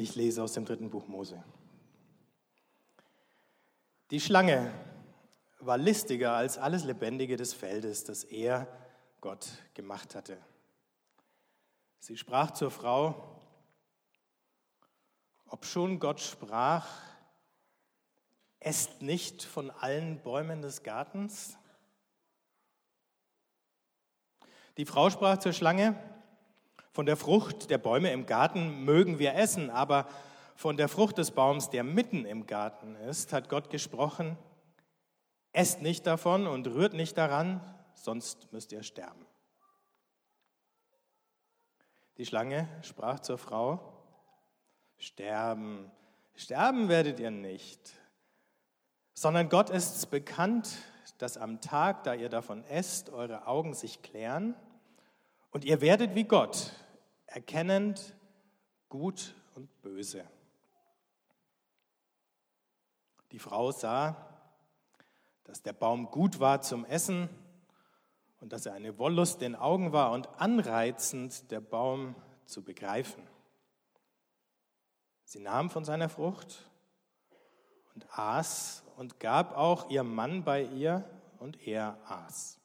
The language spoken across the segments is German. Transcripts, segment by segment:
Ich lese aus dem dritten Buch Mose. Die Schlange war listiger als alles Lebendige des Feldes, das er, Gott, gemacht hatte. Sie sprach zur Frau, ob schon Gott sprach, esst nicht von allen Bäumen des Gartens? Die Frau sprach zur Schlange, von der Frucht der Bäume im Garten mögen wir essen, aber von der Frucht des Baums, der mitten im Garten ist, hat Gott gesprochen, esst nicht davon und rührt nicht daran, sonst müsst ihr sterben. Die Schlange sprach zur Frau, sterben, sterben werdet ihr nicht, sondern Gott ist's bekannt, dass am Tag, da ihr davon esst, eure Augen sich klären und ihr werdet wie Gott, erkennend gut und böse. Die Frau sah, dass der Baum gut war zum Essen und dass er eine Wollust den Augen war und anreizend der Baum zu begreifen. Sie nahm von seiner Frucht und aß und gab auch ihr Mann bei ihr und er aß.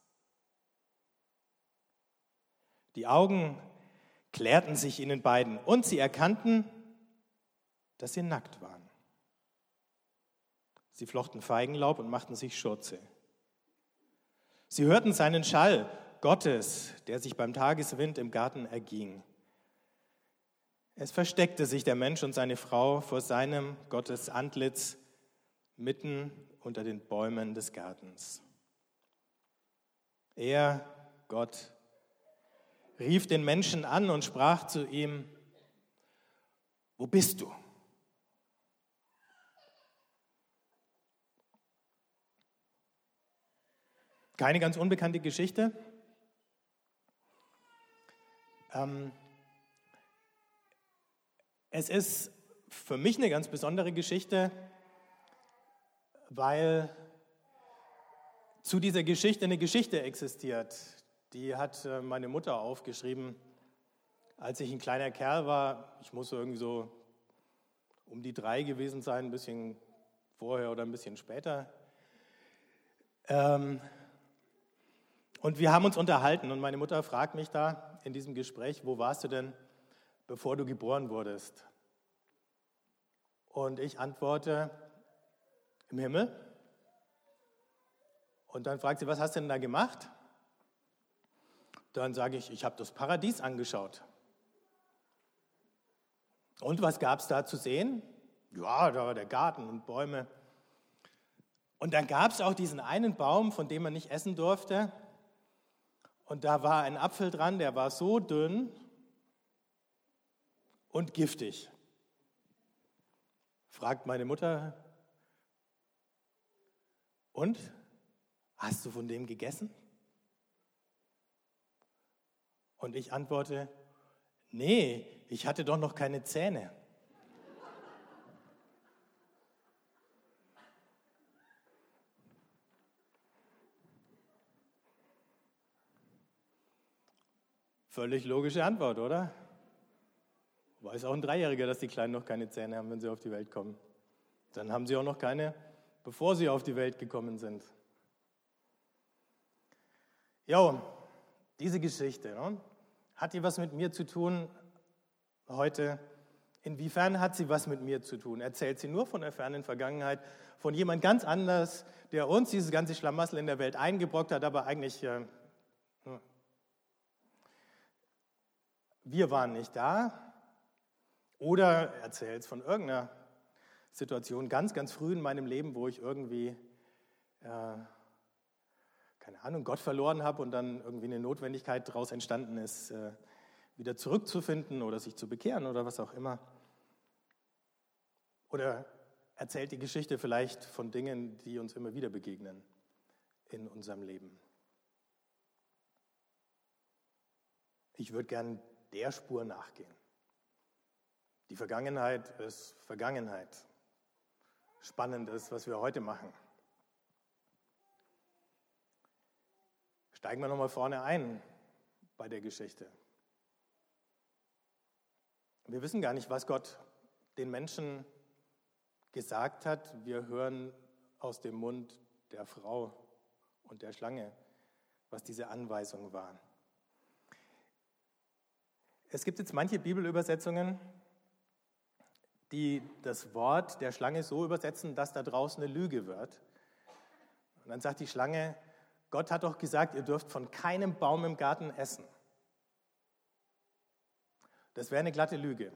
Die Augen klärten sich ihnen beiden und sie erkannten, dass sie nackt waren. Sie flochten Feigenlaub und machten sich Schurze. Sie hörten seinen Schall Gottes, der sich beim Tageswind im Garten erging. Es versteckte sich der Mensch und seine Frau vor seinem Gottes Antlitz mitten unter den Bäumen des Gartens. Er, Gott, rief den Menschen an und sprach zu ihm, wo bist du? Keine ganz unbekannte Geschichte. Ähm, es ist für mich eine ganz besondere Geschichte, weil zu dieser Geschichte eine Geschichte existiert, die hat äh, meine Mutter aufgeschrieben, als ich ein kleiner Kerl war. Ich muss irgendwie so um die drei gewesen sein, ein bisschen vorher oder ein bisschen später. Ähm, und wir haben uns unterhalten und meine Mutter fragt mich da in diesem Gespräch, wo warst du denn, bevor du geboren wurdest? Und ich antworte, im Himmel. Und dann fragt sie, was hast du denn da gemacht? Dann sage ich, ich habe das Paradies angeschaut. Und was gab es da zu sehen? Ja, da war der Garten und Bäume. Und dann gab es auch diesen einen Baum, von dem man nicht essen durfte. Und da war ein Apfel dran, der war so dünn und giftig. Fragt meine Mutter, und? Hast du von dem gegessen? Und ich antworte, nee, ich hatte doch noch keine Zähne. Völlig logische Antwort, oder? Weiß auch ein Dreijähriger, dass die Kleinen noch keine Zähne haben, wenn sie auf die Welt kommen. Dann haben sie auch noch keine, bevor sie auf die Welt gekommen sind. Jo, diese Geschichte, ne? Hat die was mit mir zu tun heute? Inwiefern hat sie was mit mir zu tun? Erzählt sie nur von der fernen Vergangenheit, von jemand ganz anders, der uns dieses ganze Schlamassel in der Welt eingebrockt hat, aber eigentlich, äh, hm. wir waren nicht da? Oder erzählt es von irgendeiner Situation ganz, ganz früh in meinem Leben, wo ich irgendwie äh, keine Ahnung, Gott verloren habe und dann irgendwie eine Notwendigkeit daraus entstanden ist, äh, wieder zurückzufinden oder sich zu bekehren oder was auch immer. Oder erzählt die Geschichte vielleicht von Dingen, die uns immer wieder begegnen in unserem Leben. Ich würde gern der Spur nachgehen. Die Vergangenheit ist Vergangenheit. Spannend ist, was wir heute machen. Steigen wir nochmal vorne ein bei der Geschichte. Wir wissen gar nicht, was Gott den Menschen gesagt hat, wir hören aus dem Mund der Frau und der Schlange, was diese Anweisung war. Es gibt jetzt manche Bibelübersetzungen, die das Wort der Schlange so übersetzen, dass da draußen eine Lüge wird. Und dann sagt die Schlange, Gott hat doch gesagt, ihr dürft von keinem Baum im Garten essen. Das wäre eine glatte Lüge.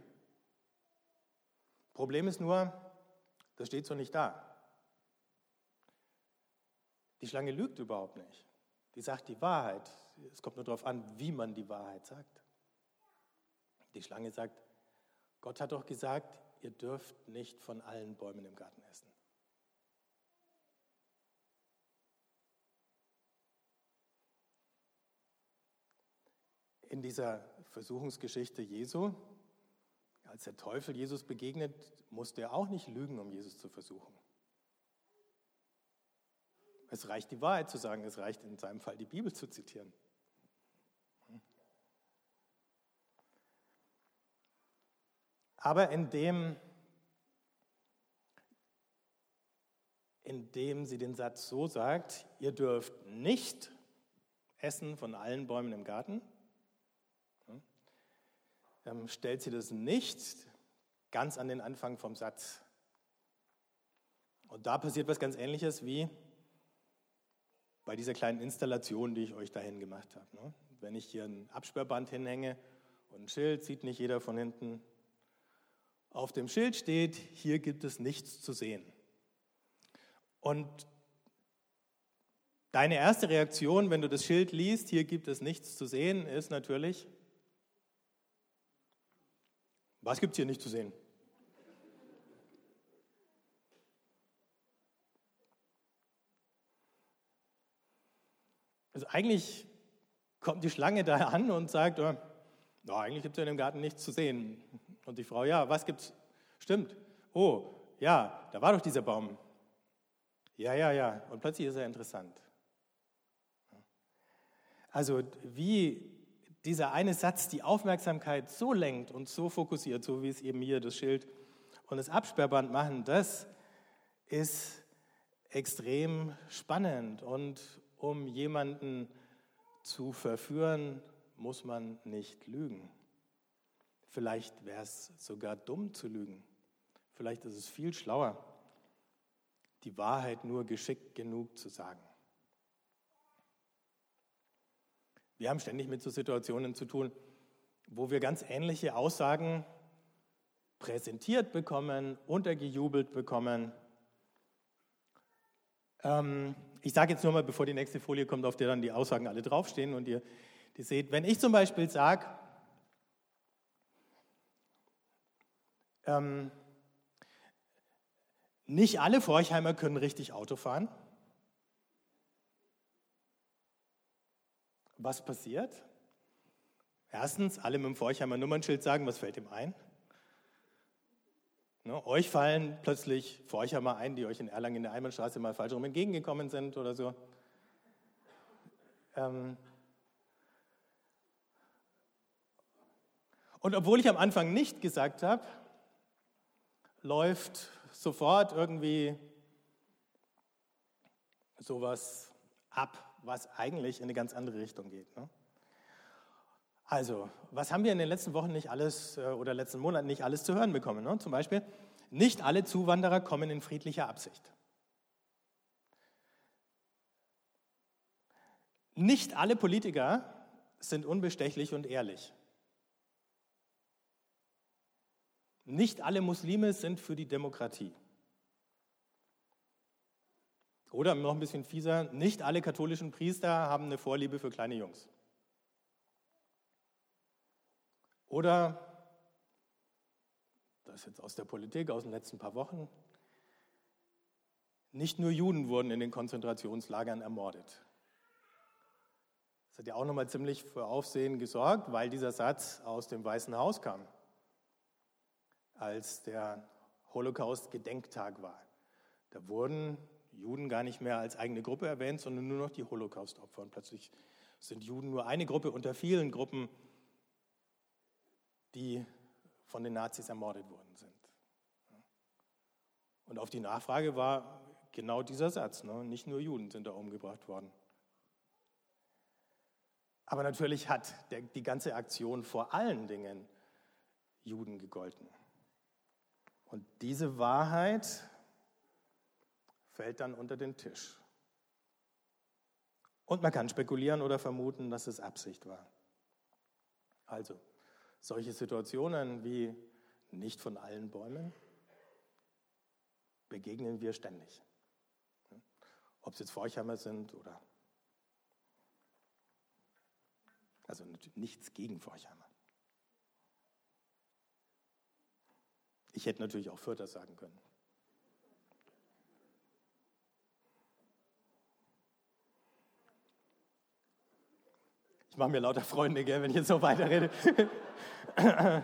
Problem ist nur, das steht so nicht da. Die Schlange lügt überhaupt nicht. Die sagt die Wahrheit. Es kommt nur darauf an, wie man die Wahrheit sagt. Die Schlange sagt, Gott hat doch gesagt, ihr dürft nicht von allen Bäumen im Garten essen. In dieser Versuchungsgeschichte Jesu, als der Teufel Jesus begegnet, musste er auch nicht lügen, um Jesus zu versuchen. Es reicht die Wahrheit zu sagen, es reicht in seinem Fall die Bibel zu zitieren. Aber indem, indem sie den Satz so sagt, ihr dürft nicht essen von allen Bäumen im Garten, ähm, stellt sie das nicht ganz an den Anfang vom Satz. Und da passiert was ganz Ähnliches wie bei dieser kleinen Installation, die ich euch dahin gemacht habe. Ne? Wenn ich hier ein Absperrband hinhänge und ein Schild, sieht nicht jeder von hinten. Auf dem Schild steht, hier gibt es nichts zu sehen. Und deine erste Reaktion, wenn du das Schild liest, hier gibt es nichts zu sehen, ist natürlich, was gibt es hier nicht zu sehen? Also eigentlich kommt die Schlange da an und sagt, oh, eigentlich gibt es in dem Garten nichts zu sehen. Und die Frau, ja, was gibt's? Stimmt. Oh, ja, da war doch dieser Baum. Ja, ja, ja. Und plötzlich ist er interessant. Also wie dieser eine Satz die Aufmerksamkeit so lenkt und so fokussiert, so wie es eben hier das Schild und das Absperrband machen, das ist extrem spannend. Und um jemanden zu verführen, muss man nicht lügen. Vielleicht wäre es sogar dumm zu lügen. Vielleicht ist es viel schlauer, die Wahrheit nur geschickt genug zu sagen. Wir haben ständig mit so Situationen zu tun, wo wir ganz ähnliche Aussagen präsentiert bekommen, untergejubelt bekommen. Ähm, ich sage jetzt nur mal, bevor die nächste Folie kommt, auf der dann die Aussagen alle draufstehen und ihr die seht. Wenn ich zum Beispiel sage, ähm, nicht alle Forchheimer können richtig Auto fahren, Was passiert? Erstens, alle mit dem Forchheimer Nummernschild sagen, was fällt ihm ein? Ne, euch fallen plötzlich Forchheimer ein, die euch in Erlangen in der Einbahnstraße mal falsch rum entgegengekommen sind oder so. Ähm Und obwohl ich am Anfang nicht gesagt habe, läuft sofort irgendwie sowas ab, was eigentlich in eine ganz andere Richtung geht. Ne? Also, was haben wir in den letzten Wochen nicht alles äh, oder letzten Monaten nicht alles zu hören bekommen? Ne? Zum Beispiel, nicht alle Zuwanderer kommen in friedlicher Absicht. Nicht alle Politiker sind unbestechlich und ehrlich. Nicht alle Muslime sind für die Demokratie. Oder noch ein bisschen fieser, nicht alle katholischen Priester haben eine Vorliebe für kleine Jungs. Oder, das ist jetzt aus der Politik, aus den letzten paar Wochen, nicht nur Juden wurden in den Konzentrationslagern ermordet. Das hat ja auch nochmal ziemlich für Aufsehen gesorgt, weil dieser Satz aus dem Weißen Haus kam, als der Holocaust-Gedenktag war. Da wurden Juden gar nicht mehr als eigene Gruppe erwähnt, sondern nur noch die Holocaust-Opfer. Und plötzlich sind Juden nur eine Gruppe unter vielen Gruppen, die von den Nazis ermordet worden sind. Und auf die Nachfrage war genau dieser Satz, ne? nicht nur Juden sind da umgebracht worden. Aber natürlich hat der, die ganze Aktion vor allen Dingen Juden gegolten. Und diese Wahrheit fällt dann unter den Tisch. Und man kann spekulieren oder vermuten, dass es Absicht war. Also, solche Situationen wie nicht von allen Bäumen begegnen wir ständig. Ob es jetzt Forchheimer sind oder. Also nichts gegen Forchheimer. Ich hätte natürlich auch Fürther sagen können. Mache mir lauter Freunde, gell, wenn ich jetzt so weiterrede.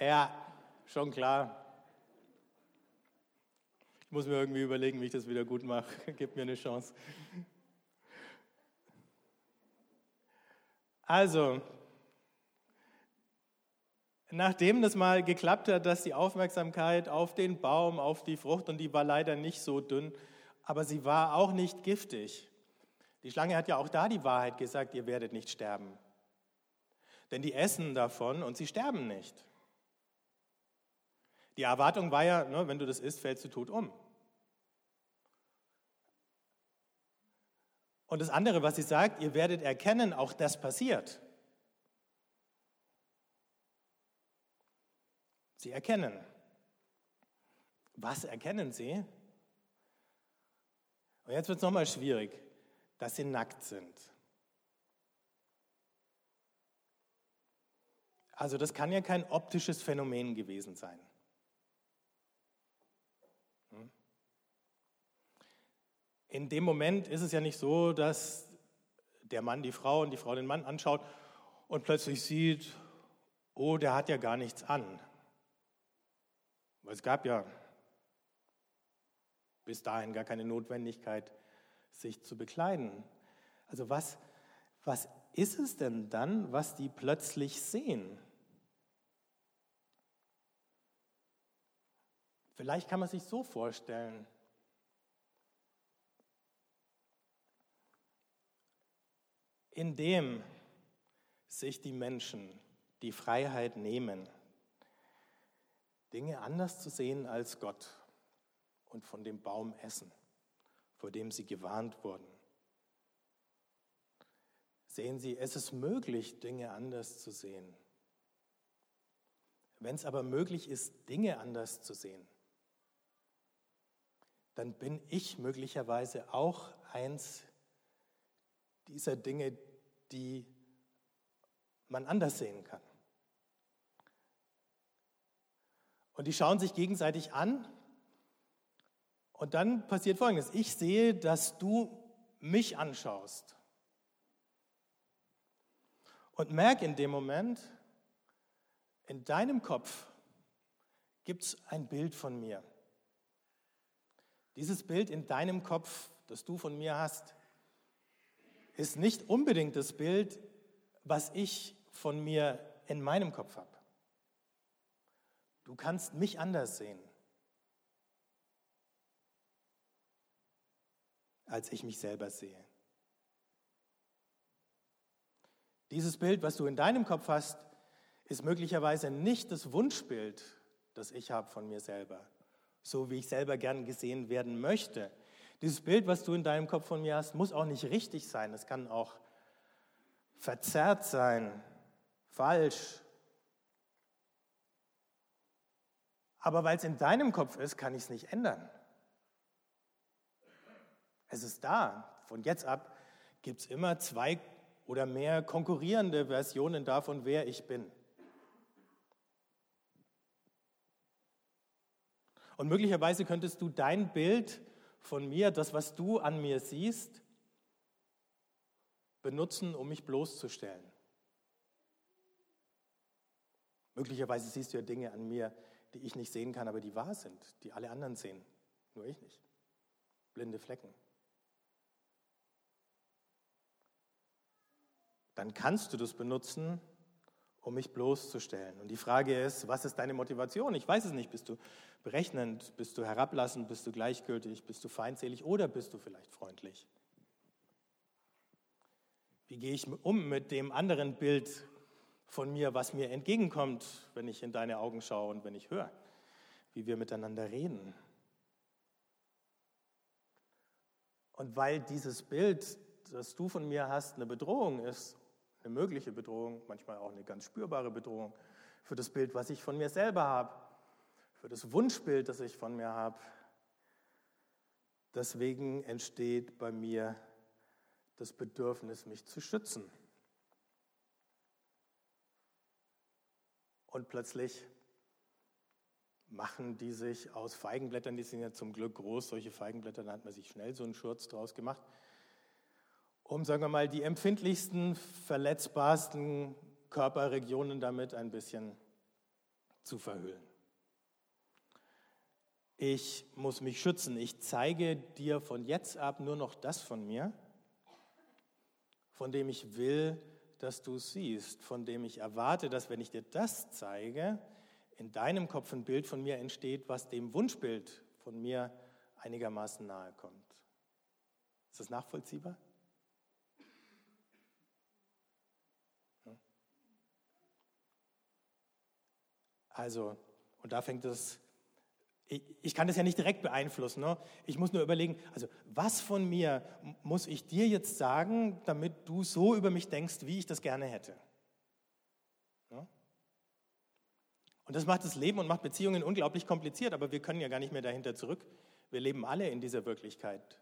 ja, schon klar. Ich muss mir irgendwie überlegen, wie ich das wieder gut mache. Gib mir eine Chance. Also, nachdem das mal geklappt hat, dass die Aufmerksamkeit auf den Baum, auf die Frucht, und die war leider nicht so dünn, aber sie war auch nicht giftig. Die Schlange hat ja auch da die Wahrheit gesagt, ihr werdet nicht sterben. Denn die essen davon und sie sterben nicht. Die Erwartung war ja, ne, wenn du das isst, fällst du tot um. Und das andere, was sie sagt, ihr werdet erkennen, auch das passiert. Sie erkennen. Was erkennen sie? Und jetzt wird es nochmal schwierig, dass sie nackt sind. Also das kann ja kein optisches Phänomen gewesen sein. Hm? In dem Moment ist es ja nicht so, dass der Mann die Frau und die Frau den Mann anschaut und plötzlich sieht, oh, der hat ja gar nichts an. Weil es gab ja bis dahin gar keine Notwendigkeit, sich zu bekleiden. Also was, was ist es denn dann, was die plötzlich sehen? Vielleicht kann man sich so vorstellen. Indem sich die Menschen die Freiheit nehmen, Dinge anders zu sehen als Gott und von dem Baum essen, vor dem sie gewarnt wurden. Sehen Sie, es ist möglich, Dinge anders zu sehen. Wenn es aber möglich ist, Dinge anders zu sehen, dann bin ich möglicherweise auch eins dieser Dinge, die man anders sehen kann. Und die schauen sich gegenseitig an. Und dann passiert Folgendes. Ich sehe, dass du mich anschaust. Und merke in dem Moment, in deinem Kopf gibt es ein Bild von mir. Dieses Bild in deinem Kopf, das du von mir hast, ist nicht unbedingt das Bild, was ich von mir in meinem Kopf habe. Du kannst mich anders sehen, als ich mich selber sehe. Dieses Bild, was du in deinem Kopf hast, ist möglicherweise nicht das Wunschbild, das ich habe von mir selber, so wie ich selber gern gesehen werden möchte. Dieses Bild, was du in deinem Kopf von mir hast, muss auch nicht richtig sein. Es kann auch verzerrt sein, falsch. Aber weil es in deinem Kopf ist, kann ich es nicht ändern. Es ist da. Von jetzt ab gibt es immer zwei oder mehr konkurrierende Versionen davon, wer ich bin. Und möglicherweise könntest du dein Bild von mir, das, was du an mir siehst, benutzen, um mich bloßzustellen. Möglicherweise siehst du ja Dinge an mir, die ich nicht sehen kann, aber die wahr sind, die alle anderen sehen, nur ich nicht. Blinde Flecken. Dann kannst du das benutzen, um mich bloßzustellen. Und die Frage ist, was ist deine Motivation? Ich weiß es nicht. Bist du berechnend? Bist du herablassend? Bist du gleichgültig? Bist du feindselig? Oder bist du vielleicht freundlich? Wie gehe ich um mit dem anderen Bild von mir, was mir entgegenkommt, wenn ich in deine Augen schaue und wenn ich höre, wie wir miteinander reden? Und weil dieses Bild, das du von mir hast, eine Bedrohung ist, eine mögliche Bedrohung, manchmal auch eine ganz spürbare Bedrohung für das Bild, was ich von mir selber habe, für das Wunschbild, das ich von mir habe. Deswegen entsteht bei mir das Bedürfnis, mich zu schützen. Und plötzlich machen die sich aus Feigenblättern, die sind ja zum Glück groß, solche Feigenblätter, da hat man sich schnell so einen Schurz draus gemacht, um, sagen wir mal, die empfindlichsten, verletzbarsten Körperregionen damit ein bisschen zu verhüllen. Ich muss mich schützen. Ich zeige dir von jetzt ab nur noch das von mir, von dem ich will, dass du siehst, von dem ich erwarte, dass wenn ich dir das zeige, in deinem Kopf ein Bild von mir entsteht, was dem Wunschbild von mir einigermaßen nahe kommt. Ist das nachvollziehbar? Also, und da fängt es, ich, ich kann das ja nicht direkt beeinflussen. Ne? Ich muss nur überlegen, also was von mir muss ich dir jetzt sagen, damit du so über mich denkst, wie ich das gerne hätte? Ne? Und das macht das Leben und macht Beziehungen unglaublich kompliziert, aber wir können ja gar nicht mehr dahinter zurück. Wir leben alle in dieser Wirklichkeit,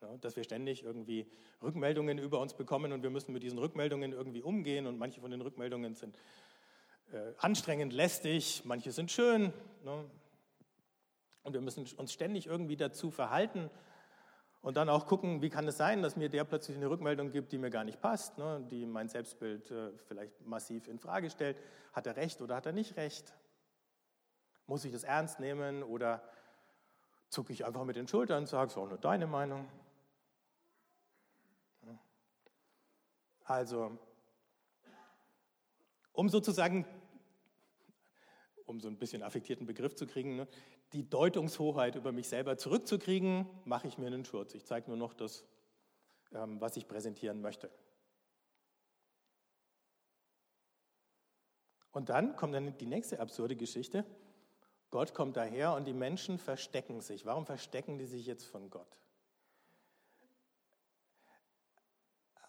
ne? dass wir ständig irgendwie Rückmeldungen über uns bekommen und wir müssen mit diesen Rückmeldungen irgendwie umgehen und manche von den Rückmeldungen sind äh, anstrengend, lästig, manche sind schön. Ne? Und wir müssen uns ständig irgendwie dazu verhalten und dann auch gucken, wie kann es sein, dass mir der plötzlich eine Rückmeldung gibt, die mir gar nicht passt, ne? die mein Selbstbild äh, vielleicht massiv in Frage stellt. Hat er recht oder hat er nicht recht? Muss ich das ernst nehmen oder zucke ich einfach mit den Schultern und sage, es ist auch nur deine Meinung? Also, um sozusagen, um so ein bisschen affektierten Begriff zu kriegen, ne, die Deutungshoheit über mich selber zurückzukriegen, mache ich mir einen Schurz. Ich zeige nur noch das, ähm, was ich präsentieren möchte. Und dann kommt dann die nächste absurde Geschichte. Gott kommt daher und die Menschen verstecken sich. Warum verstecken die sich jetzt von Gott?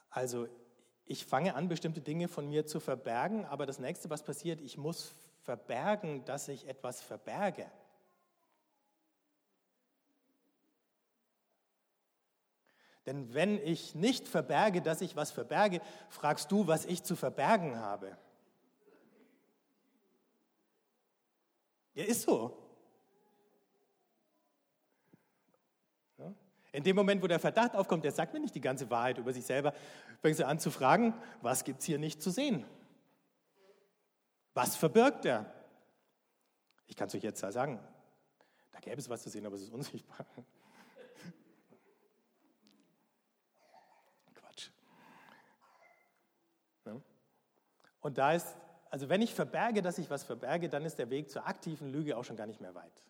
Also ich fange an, bestimmte Dinge von mir zu verbergen, aber das nächste, was passiert, ich muss verbergen, dass ich etwas verberge. Denn wenn ich nicht verberge, dass ich was verberge, fragst du, was ich zu verbergen habe. Ja, ist so. In dem Moment, wo der Verdacht aufkommt, der sagt mir nicht die ganze Wahrheit über sich selber, fängst du an zu fragen, was gibt es hier nicht zu sehen? Was verbirgt er? Ich kann es euch jetzt sagen, da gäbe es was zu sehen, aber es ist unsichtbar. Quatsch. Und da ist, also wenn ich verberge, dass ich was verberge, dann ist der Weg zur aktiven Lüge auch schon gar nicht mehr weit.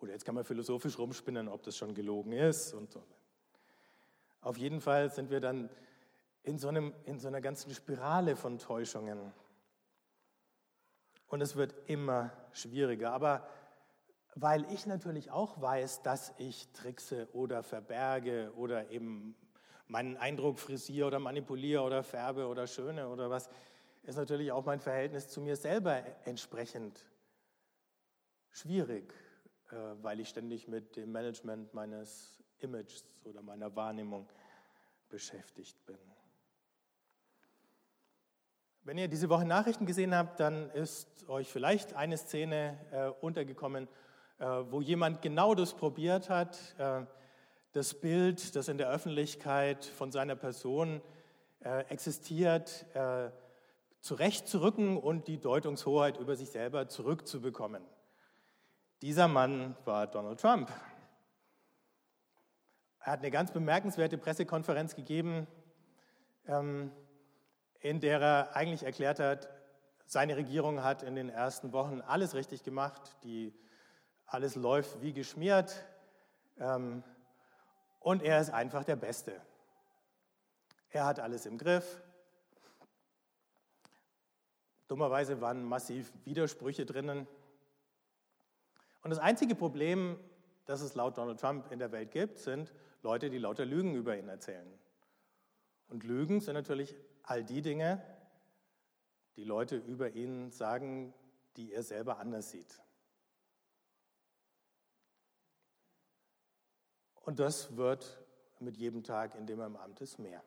Oder jetzt kann man philosophisch rumspinnen, ob das schon gelogen ist und so. Auf jeden Fall sind wir dann in so, einem, in so einer ganzen Spirale von Täuschungen. Und es wird immer schwieriger. Aber weil ich natürlich auch weiß, dass ich trickse oder verberge oder eben meinen Eindruck frisiere oder manipuliere oder färbe oder schöne oder was, ist natürlich auch mein Verhältnis zu mir selber entsprechend schwierig. Äh, weil ich ständig mit dem Management meines Images oder meiner Wahrnehmung beschäftigt bin. Wenn ihr diese Woche Nachrichten gesehen habt, dann ist euch vielleicht eine Szene äh, untergekommen, äh, wo jemand genau das probiert hat, äh, das Bild, das in der Öffentlichkeit von seiner Person äh, existiert, äh, zurechtzurücken und die Deutungshoheit über sich selber zurückzubekommen. Dieser Mann war Donald Trump. Er hat eine ganz bemerkenswerte Pressekonferenz gegeben ähm, in der er eigentlich erklärt hat, seine Regierung hat in den ersten Wochen alles richtig gemacht, die, alles läuft wie geschmiert ähm, und er ist einfach der Beste. Er hat alles im Griff. Dummerweise waren massiv Widersprüche drinnen. Und das einzige Problem, das es laut Donald Trump in der Welt gibt, sind Leute, die lauter Lügen über ihn erzählen. Und Lügen sind natürlich all die Dinge, die Leute über ihn sagen, die er selber anders sieht. Und das wird mit jedem Tag, in dem er im Amt ist, mehr.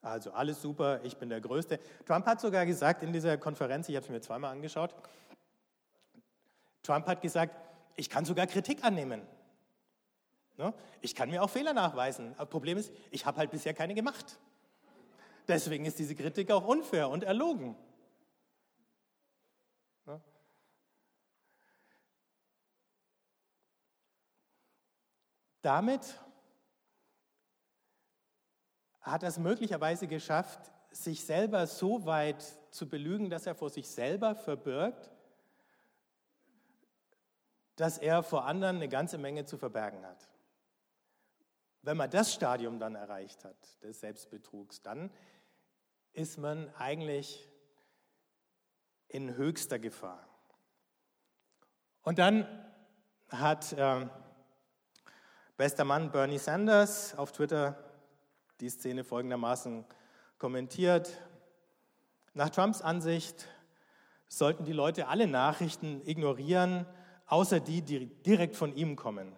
Also alles super, ich bin der Größte. Trump hat sogar gesagt in dieser Konferenz, ich habe es mir zweimal angeschaut, Trump hat gesagt, ich kann sogar Kritik annehmen. Ne? Ich kann mir auch Fehler nachweisen. Das Problem ist, ich habe halt bisher keine gemacht. Deswegen ist diese Kritik auch unfair und erlogen. Ne? Damit hat er es möglicherweise geschafft, sich selber so weit zu belügen, dass er vor sich selber verbirgt, dass er vor anderen eine ganze Menge zu verbergen hat. Wenn man das Stadium dann erreicht hat, des Selbstbetrugs, dann ist man eigentlich in höchster Gefahr. Und dann hat äh, bester Mann Bernie Sanders auf Twitter die Szene folgendermaßen kommentiert. Nach Trumps Ansicht sollten die Leute alle Nachrichten ignorieren, außer die, die direkt von ihm kommen.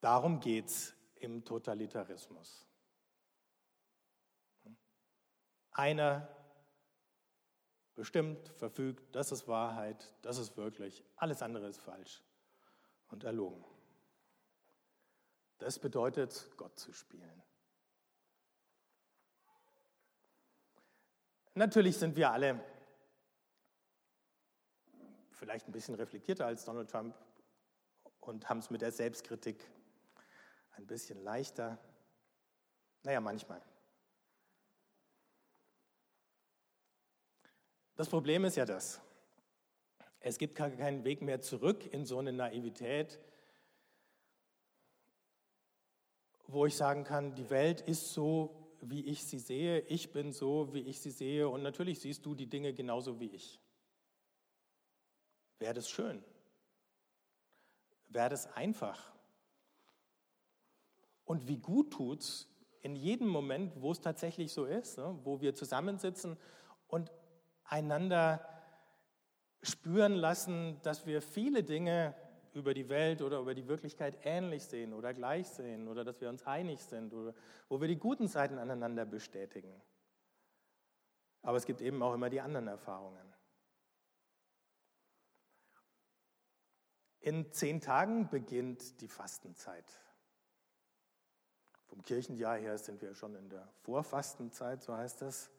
Darum geht es im Totalitarismus. Einer bestimmt, verfügt, das ist Wahrheit, das ist wirklich, alles andere ist falsch und erlogen. Das bedeutet, Gott zu spielen. Natürlich sind wir alle vielleicht ein bisschen reflektierter als Donald Trump und haben es mit der Selbstkritik ein bisschen leichter. Naja, manchmal. Das Problem ist ja das. Es gibt keinen Weg mehr zurück in so eine Naivität, wo ich sagen kann, die Welt ist so, wie ich sie sehe, ich bin so, wie ich sie sehe und natürlich siehst du die Dinge genauso wie ich. Wäre das schön? Wäre das einfach? Und wie gut tut es in jedem Moment, wo es tatsächlich so ist, ne, wo wir zusammensitzen und einander spüren lassen, dass wir viele Dinge über die Welt oder über die Wirklichkeit ähnlich sehen oder gleich sehen oder dass wir uns einig sind oder wo wir die guten Seiten aneinander bestätigen. Aber es gibt eben auch immer die anderen Erfahrungen. In zehn Tagen beginnt die Fastenzeit. Vom Kirchenjahr her sind wir schon in der Vorfastenzeit, so heißt das.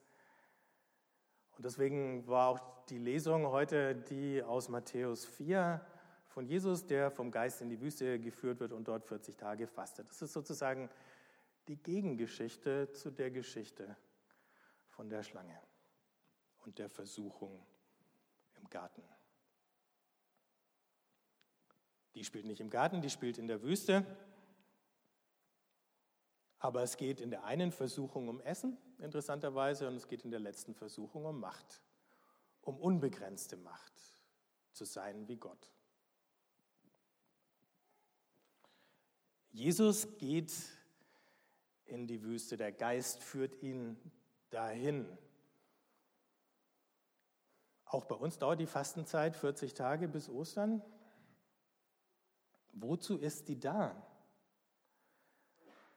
Und deswegen war auch die Lesung heute die aus Matthäus 4, von Jesus, der vom Geist in die Wüste geführt wird und dort 40 Tage fastet. Das ist sozusagen die Gegengeschichte zu der Geschichte von der Schlange und der Versuchung im Garten. Die spielt nicht im Garten, die spielt in der Wüste. Aber es geht in der einen Versuchung um Essen, interessanterweise, und es geht in der letzten Versuchung um Macht, um unbegrenzte Macht, zu sein wie Gott. Jesus geht in die Wüste, der Geist führt ihn dahin. Auch bei uns dauert die Fastenzeit 40 Tage bis Ostern. Wozu ist die da?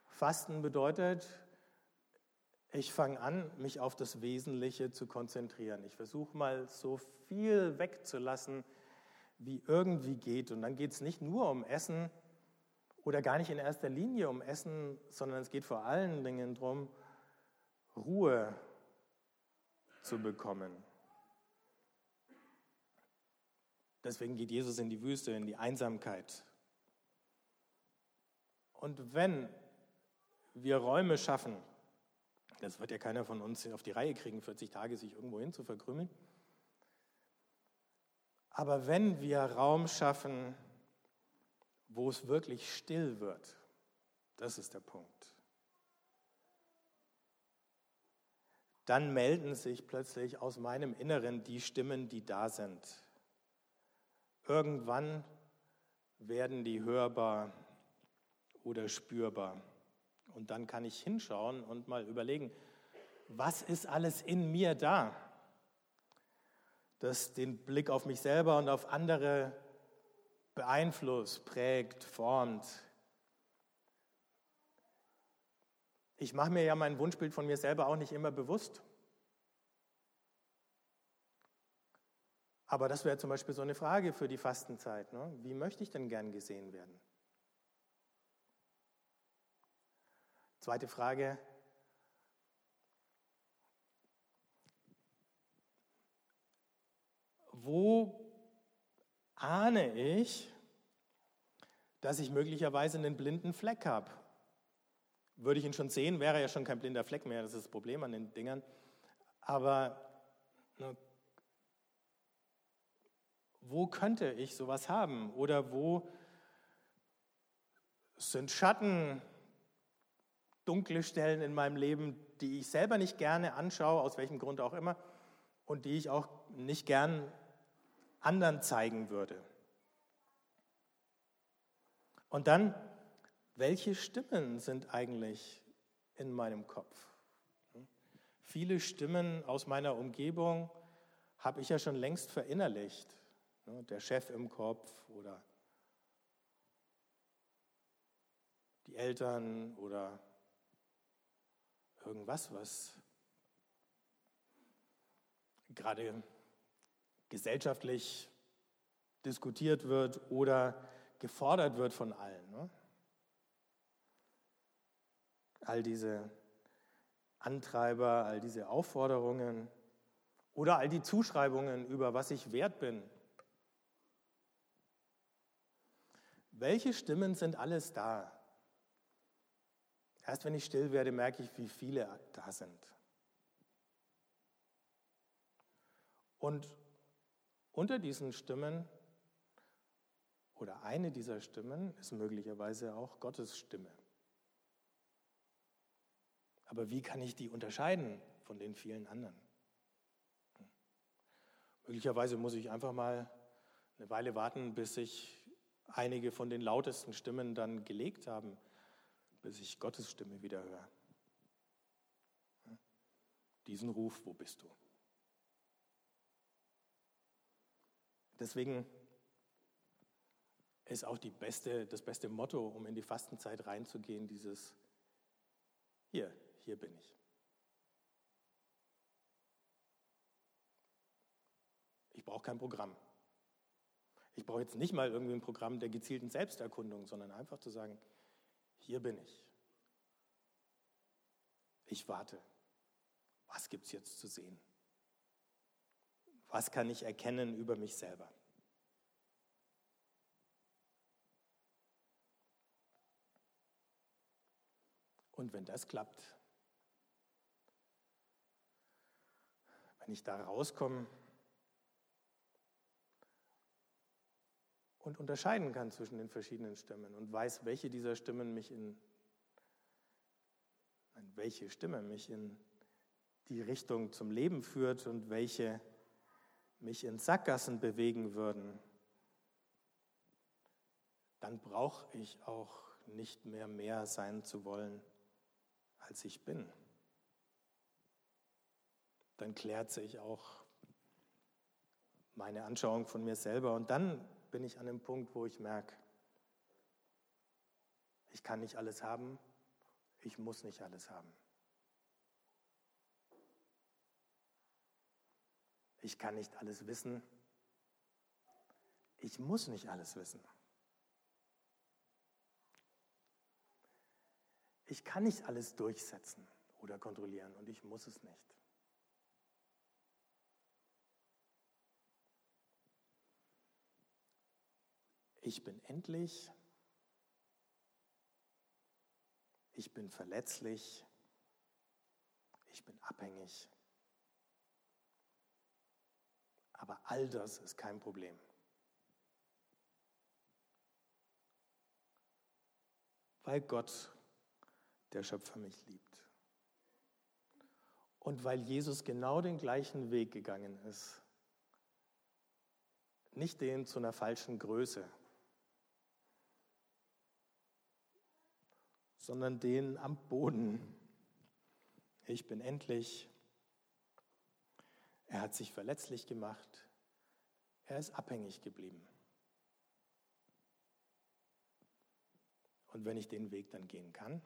Fasten bedeutet, ich fange an, mich auf das Wesentliche zu konzentrieren. Ich versuche mal so viel wegzulassen, wie irgendwie geht. Und dann geht es nicht nur um Essen, oder gar nicht in erster Linie um Essen, sondern es geht vor allen Dingen darum, Ruhe zu bekommen. Deswegen geht Jesus in die Wüste, in die Einsamkeit. Und wenn wir Räume schaffen. Das wird ja keiner von uns auf die Reihe kriegen, 40 Tage sich irgendwo hin zu verkrümeln. Aber wenn wir Raum schaffen, wo es wirklich still wird, das ist der Punkt. Dann melden sich plötzlich aus meinem Inneren die Stimmen, die da sind. Irgendwann werden die hörbar oder spürbar. Und dann kann ich hinschauen und mal überlegen, was ist alles in mir da, das den Blick auf mich selber und auf andere beeinflusst, prägt, formt. Ich mache mir ja mein Wunschbild von mir selber auch nicht immer bewusst. Aber das wäre zum Beispiel so eine Frage für die Fastenzeit. Ne? Wie möchte ich denn gern gesehen werden? Zweite Frage. Wo ahne ich, dass ich möglicherweise einen blinden Fleck habe? Würde ich ihn schon sehen, wäre ja schon kein blinder Fleck mehr. Das ist das Problem an den Dingern. Aber ne, wo könnte ich sowas haben? Oder wo sind Schatten, dunkle Stellen in meinem Leben, die ich selber nicht gerne anschaue, aus welchem Grund auch immer, und die ich auch nicht gern anderen zeigen würde. Und dann, welche Stimmen sind eigentlich in meinem Kopf? Viele Stimmen aus meiner Umgebung habe ich ja schon längst verinnerlicht. Der Chef im Kopf oder die Eltern oder irgendwas, was gerade gesellschaftlich diskutiert wird oder gefordert wird von allen. Ne? All diese Antreiber, all diese Aufforderungen oder all die Zuschreibungen über was ich wert bin. Welche Stimmen sind alles da? Erst wenn ich still werde, merke ich, wie viele da sind. Und unter diesen Stimmen oder eine dieser Stimmen ist möglicherweise auch Gottes Stimme. Aber wie kann ich die unterscheiden von den vielen anderen? Möglicherweise muss ich einfach mal eine Weile warten, bis sich einige von den lautesten Stimmen dann gelegt haben bis ich Gottes Stimme wieder höre. Diesen Ruf, wo bist du? Deswegen ist auch beste, das beste Motto, um in die Fastenzeit reinzugehen, dieses Hier, hier bin ich. Ich brauche kein Programm. Ich brauche jetzt nicht mal irgendwie ein Programm der gezielten Selbsterkundung, sondern einfach zu sagen, hier bin ich. Ich warte. Was gibt es jetzt zu sehen? Was kann ich erkennen über mich selber? Und wenn das klappt, wenn ich da rauskomme, und unterscheiden kann zwischen den verschiedenen Stimmen und weiß, welche dieser Stimmen mich in welche Stimme mich in die Richtung zum Leben führt und welche mich in Sackgassen bewegen würden, dann brauche ich auch nicht mehr mehr sein zu wollen, als ich bin. Dann klärt sich auch meine Anschauung von mir selber und dann bin ich an dem Punkt, wo ich merke, ich kann nicht alles haben, ich muss nicht alles haben. Ich kann nicht alles wissen, ich muss nicht alles wissen. Ich kann nicht alles durchsetzen oder kontrollieren und ich muss es nicht. Ich bin endlich, ich bin verletzlich, ich bin abhängig. Aber all das ist kein Problem. Weil Gott, der Schöpfer, mich liebt. Und weil Jesus genau den gleichen Weg gegangen ist. Nicht den zu einer falschen Größe, sondern den am Boden. Ich bin endlich. Er hat sich verletzlich gemacht. Er ist abhängig geblieben. Und wenn ich den Weg dann gehen kann,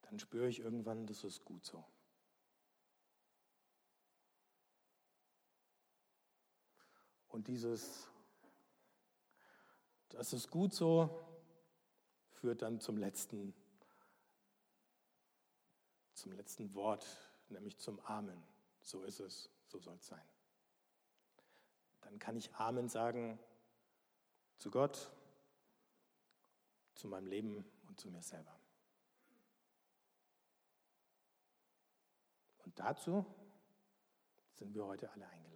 dann spüre ich irgendwann, das ist gut so. Und dieses, das ist gut so, führt dann zum letzten, zum letzten Wort, nämlich zum Amen. So ist es, so soll es sein. Dann kann ich Amen sagen zu Gott, zu meinem Leben und zu mir selber. Und dazu sind wir heute alle eingeladen.